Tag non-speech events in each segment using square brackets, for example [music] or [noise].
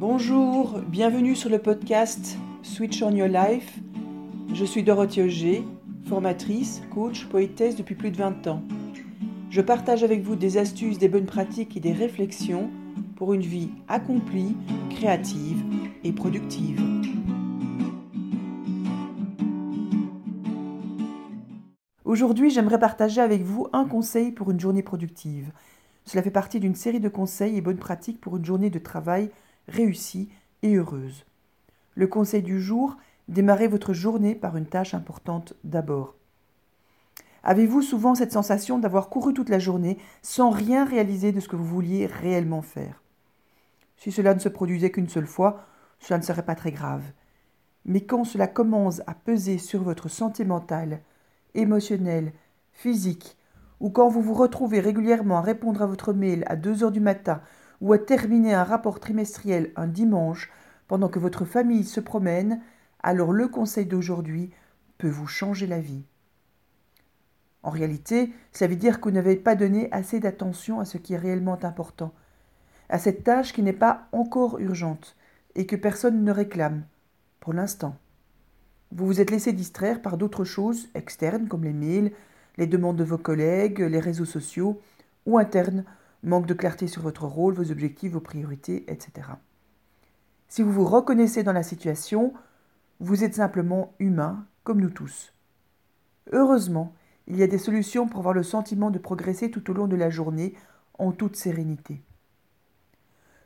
Bonjour, bienvenue sur le podcast Switch on Your Life. Je suis Dorothée Auger, formatrice, coach, poétesse depuis plus de 20 ans. Je partage avec vous des astuces, des bonnes pratiques et des réflexions pour une vie accomplie, créative et productive. Aujourd'hui, j'aimerais partager avec vous un conseil pour une journée productive. Cela fait partie d'une série de conseils et bonnes pratiques pour une journée de travail réussie et heureuse. Le conseil du jour, démarrez votre journée par une tâche importante d'abord. Avez-vous souvent cette sensation d'avoir couru toute la journée sans rien réaliser de ce que vous vouliez réellement faire? Si cela ne se produisait qu'une seule fois, cela ne serait pas très grave. Mais quand cela commence à peser sur votre santé mentale, émotionnelle, physique, ou quand vous vous retrouvez régulièrement à répondre à votre mail à 2 heures du matin ou à terminer un rapport trimestriel un dimanche pendant que votre famille se promène, alors le conseil d'aujourd'hui peut vous changer la vie. En réalité, ça veut dire que vous n'avez pas donné assez d'attention à ce qui est réellement important, à cette tâche qui n'est pas encore urgente et que personne ne réclame, pour l'instant. Vous vous êtes laissé distraire par d'autres choses externes comme les mails, les demandes de vos collègues, les réseaux sociaux, ou internes, manque de clarté sur votre rôle, vos objectifs, vos priorités, etc. Si vous vous reconnaissez dans la situation, vous êtes simplement humain, comme nous tous. Heureusement, il y a des solutions pour avoir le sentiment de progresser tout au long de la journée en toute sérénité.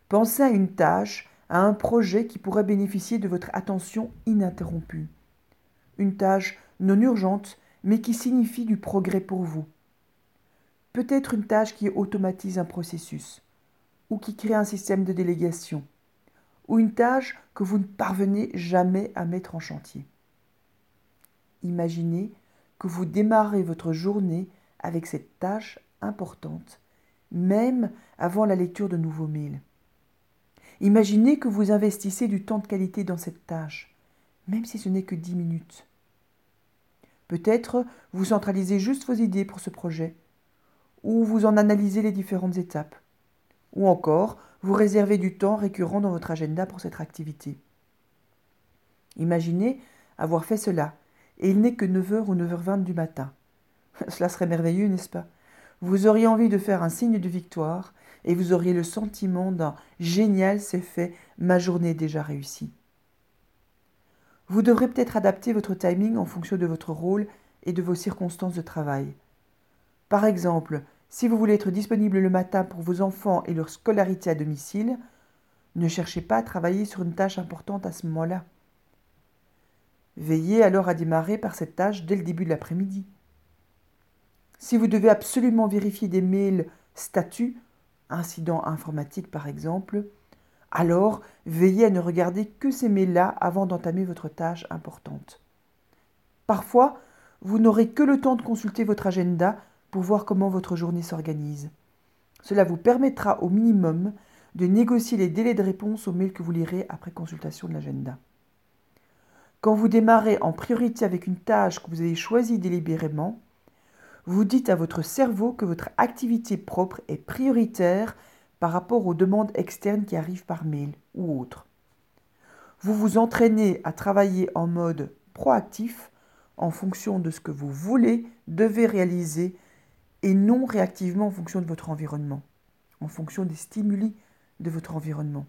Pensez à une tâche, à un projet qui pourrait bénéficier de votre attention ininterrompue. Une tâche non urgente, mais qui signifie du progrès pour vous. Peut-être une tâche qui automatise un processus, ou qui crée un système de délégation, ou une tâche que vous ne parvenez jamais à mettre en chantier. Imaginez que vous démarrez votre journée avec cette tâche importante, même avant la lecture de nouveaux mails. Imaginez que vous investissez du temps de qualité dans cette tâche, même si ce n'est que dix minutes. Peut-être vous centralisez juste vos idées pour ce projet, ou vous en analysez les différentes étapes, ou encore vous réservez du temps récurrent dans votre agenda pour cette activité. Imaginez avoir fait cela, et il n'est que 9h ou 9h20 du matin. [laughs] Cela serait merveilleux, n'est-ce pas? Vous auriez envie de faire un signe de victoire, et vous auriez le sentiment d'un génial, c'est fait, ma journée est déjà réussie. Vous devrez peut-être adapter votre timing en fonction de votre rôle et de vos circonstances de travail. Par exemple, si vous voulez être disponible le matin pour vos enfants et leur scolarité à domicile, ne cherchez pas à travailler sur une tâche importante à ce moment-là. Veillez alors à démarrer par cette tâche dès le début de l'après-midi. Si vous devez absolument vérifier des mails statuts, incident informatique par exemple, alors, veillez à ne regarder que ces mails-là avant d'entamer votre tâche importante. Parfois, vous n'aurez que le temps de consulter votre agenda pour voir comment votre journée s'organise. Cela vous permettra au minimum de négocier les délais de réponse aux mails que vous lirez après consultation de l'agenda. Quand vous démarrez en priorité avec une tâche que vous avez choisie délibérément, vous dites à votre cerveau que votre activité propre est prioritaire par rapport aux demandes externes qui arrivent par mail ou autre. Vous vous entraînez à travailler en mode proactif en fonction de ce que vous voulez, devez réaliser et non réactivement en fonction de votre environnement, en fonction des stimuli de votre environnement.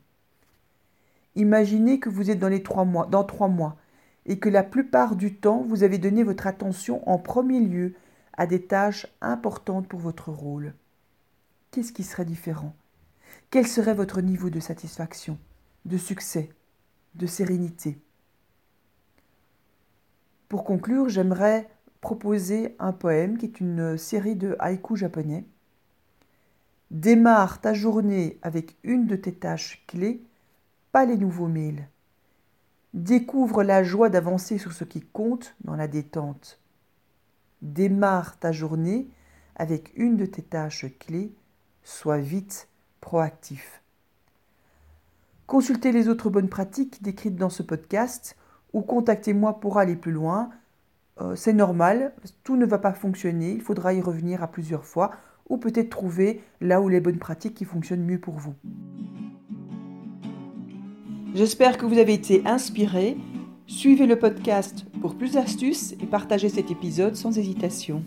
Imaginez que vous êtes dans les trois mois, dans trois mois, et que la plupart du temps vous avez donné votre attention en premier lieu à des tâches importantes pour votre rôle. Qu'est-ce qui serait différent? Quel serait votre niveau de satisfaction, de succès, de sérénité? Pour conclure, j'aimerais proposer un poème qui est une série de haïkus japonais. Démarre ta journée avec une de tes tâches clés, pas les nouveaux mails. Découvre la joie d'avancer sur ce qui compte dans la détente. Démarre ta journée avec une de tes tâches clés, sois vite proactif. Consultez les autres bonnes pratiques décrites dans ce podcast ou contactez-moi pour aller plus loin. Euh, c'est normal, tout ne va pas fonctionner, il faudra y revenir à plusieurs fois ou peut-être trouver là où les bonnes pratiques qui fonctionnent mieux pour vous. J'espère que vous avez été inspiré. Suivez le podcast pour plus d'astuces et partagez cet épisode sans hésitation.